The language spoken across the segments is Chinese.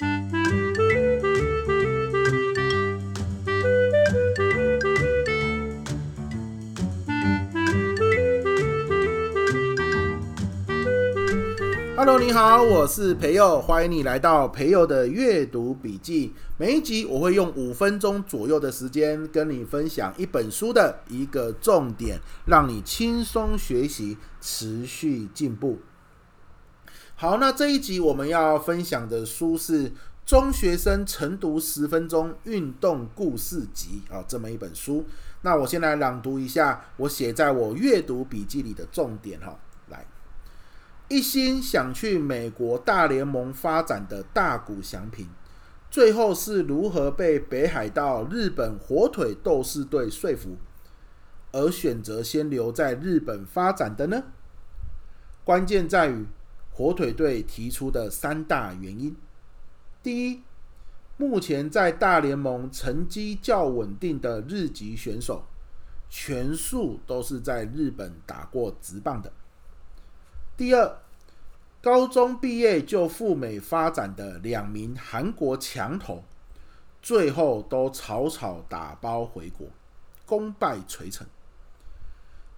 Hello，你好，我是培佑，欢迎你来到培佑的阅读笔记。每一集我会用五分钟左右的时间跟你分享一本书的一个重点，让你轻松学习，持续进步。好，那这一集我们要分享的书是《中学生晨读十分钟运动故事集》啊，这么一本书。那我先来朗读一下我写在我阅读笔记里的重点哈。来一心想去美国大联盟发展的大谷翔平，最后是如何被北海道日本火腿斗士队说服，而选择先留在日本发展的呢？关键在于火腿队提出的三大原因：第一，目前在大联盟成绩较稳定的日籍选手，全数都是在日本打过职棒的。第二，高中毕业就赴美发展的两名韩国强投，最后都草草打包回国，功败垂成。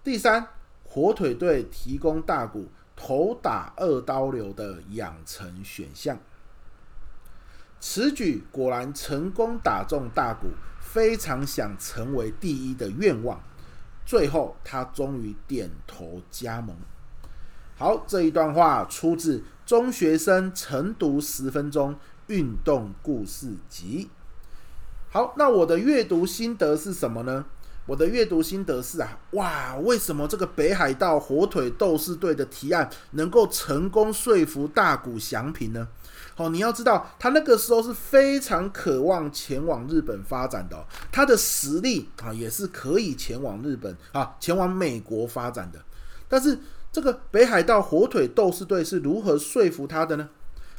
第三，火腿队提供大谷投打二刀流的养成选项，此举果然成功打中大谷非常想成为第一的愿望，最后他终于点头加盟。好，这一段话出自《中学生晨读十分钟运动故事集》。好，那我的阅读心得是什么呢？我的阅读心得是啊，哇，为什么这个北海道火腿斗士队的提案能够成功说服大谷翔平呢？好，你要知道，他那个时候是非常渴望前往日本发展的，他的实力啊也是可以前往日本啊，前往美国发展的，但是。这个北海道火腿斗士队是如何说服他的呢？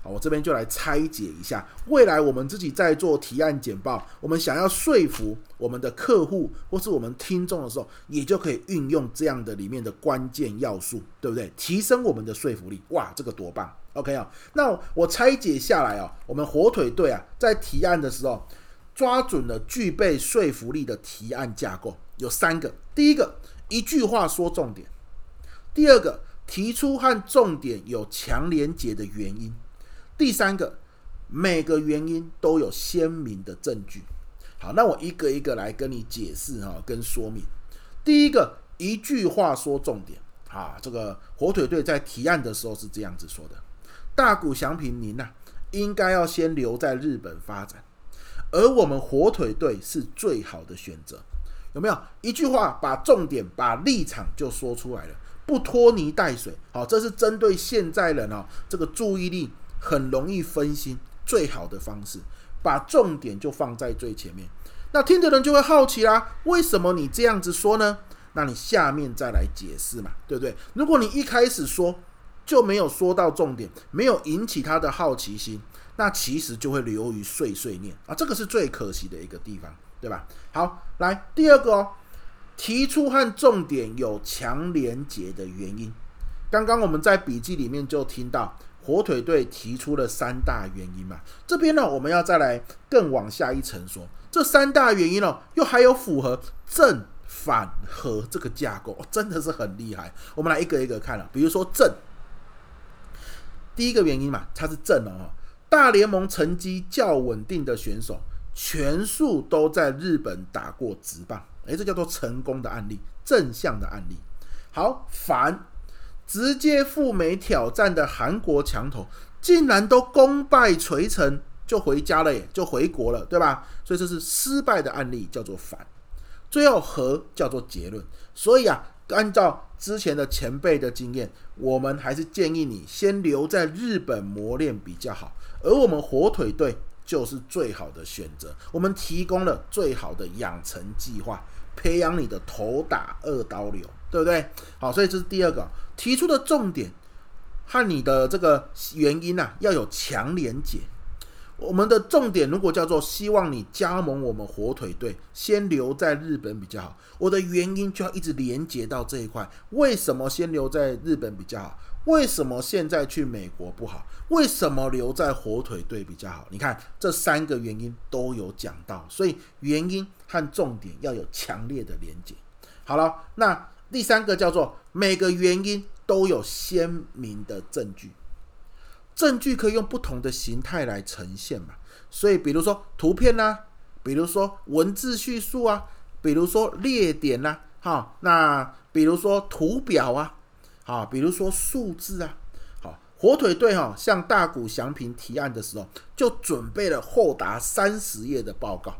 好，我这边就来拆解一下。未来我们自己在做提案简报，我们想要说服我们的客户或是我们听众的时候，也就可以运用这样的里面的关键要素，对不对？提升我们的说服力。哇，这个多棒！OK 啊，那我拆解下来哦，我们火腿队啊，在提案的时候抓准了具备说服力的提案架构，有三个。第一个，一句话说重点。第二个，提出和重点有强连结的原因；第三个，每个原因都有鲜明的证据。好，那我一个一个来跟你解释哈，跟说明。第一个，一句话说重点啊，这个火腿队在提案的时候是这样子说的：大谷祥平您呐，应该要先留在日本发展，而我们火腿队是最好的选择。有没有？一句话把重点、把立场就说出来了。不拖泥带水，好，这是针对现在人哦，这个注意力很容易分心最好的方式，把重点就放在最前面。那听的人就会好奇啦，为什么你这样子说呢？那你下面再来解释嘛，对不对？如果你一开始说就没有说到重点，没有引起他的好奇心，那其实就会流于碎碎念啊，这个是最可惜的一个地方，对吧？好，来第二个哦。提出和重点有强连结的原因，刚刚我们在笔记里面就听到火腿队提出了三大原因嘛。这边呢，我们要再来更往下一层说，这三大原因哦，又还有符合正反合这个架构，真的是很厉害。我们来一个一个看了，比如说正，第一个原因嘛，它是正哦，大联盟成绩较稳定的选手，全数都在日本打过职棒。诶，这叫做成功的案例，正向的案例。好，反直接赴美挑战的韩国强投，竟然都功败垂成，就回家了耶，就回国了，对吧？所以这是失败的案例，叫做反。最后和叫做结论。所以啊，按照之前的前辈的经验，我们还是建议你先留在日本磨练比较好。而我们火腿队。就是最好的选择。我们提供了最好的养成计划，培养你的头打二刀流，对不对？好，所以这是第二个提出的重点和你的这个原因啊，要有强连结。我们的重点如果叫做希望你加盟我们火腿队，先留在日本比较好。我的原因就要一直连接到这一块。为什么先留在日本比较好？为什么现在去美国不好？为什么留在火腿队比较好？你看这三个原因都有讲到，所以原因和重点要有强烈的连结。好了，那第三个叫做每个原因都有鲜明的证据，证据可以用不同的形态来呈现嘛。所以比如说图片啊，比如说文字叙述啊，比如说列点呐，哈，那比如说图表啊。啊，比如说数字啊，好，火腿队哈向大谷翔平提案的时候，就准备了厚达三十页的报告，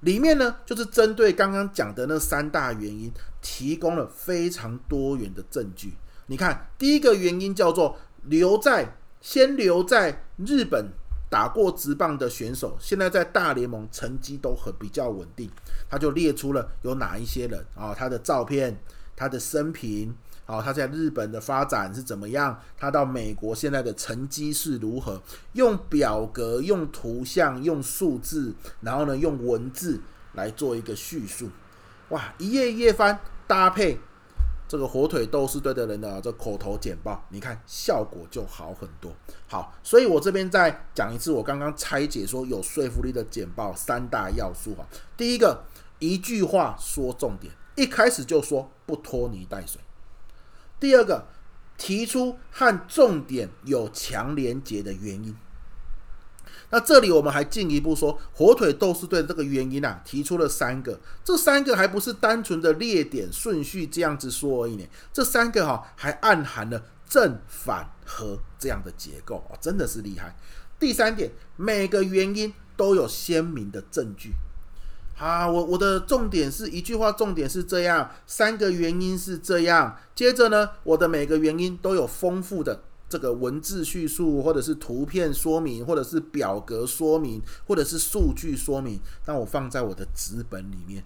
里面呢就是针对刚刚讲的那三大原因，提供了非常多元的证据。你看，第一个原因叫做留在先留在日本打过职棒的选手，现在在大联盟成绩都很比较稳定，他就列出了有哪一些人啊，他的照片，他的生平。好，他在日本的发展是怎么样？他到美国现在的成绩是如何？用表格、用图像、用数字，然后呢，用文字来做一个叙述。哇，一页一页翻，搭配这个火腿斗士队的人的这口头简报，你看效果就好很多。好，所以我这边再讲一次，我刚刚拆解说有说服力的简报三大要素哈。第一个，一句话说重点，一开始就说不拖泥带水。第二个，提出和重点有强连结的原因。那这里我们还进一步说，火腿斗士队这个原因啊，提出了三个，这三个还不是单纯的列点顺序这样子说而已呢。这三个哈，还暗含了正反合这样的结构哦，真的是厉害。第三点，每个原因都有鲜明的证据。啊，我我的重点是一句话，重点是这样，三个原因是这样。接着呢，我的每个原因都有丰富的这个文字叙述，或者是图片说明，或者是表格说明，或者是数据说明。那我放在我的纸本里面，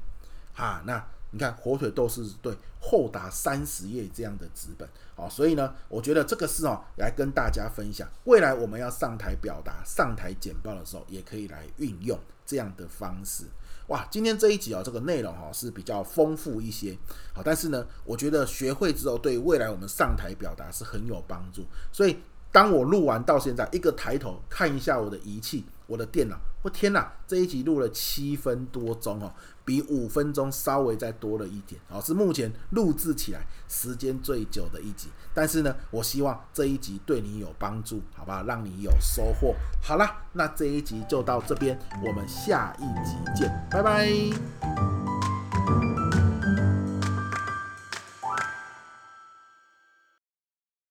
啊，那你看火腿豆是对厚达三十页这样的纸本，好，所以呢，我觉得这个是哦，来跟大家分享，未来我们要上台表达、上台简报的时候，也可以来运用这样的方式。哇，今天这一集啊，这个内容哈是比较丰富一些，好，但是呢，我觉得学会之后，对未来我们上台表达是很有帮助。所以，当我录完到现在，一个抬头看一下我的仪器，我的电脑，我天哪，这一集录了七分多钟哦，比五分钟稍微再多了一点，哦，是目前录制起来时间最久的一集。但是呢，我希望这一集对你有帮助，好吧？让你有收获。好啦，那这一集就到这边，我们下一集见，拜拜。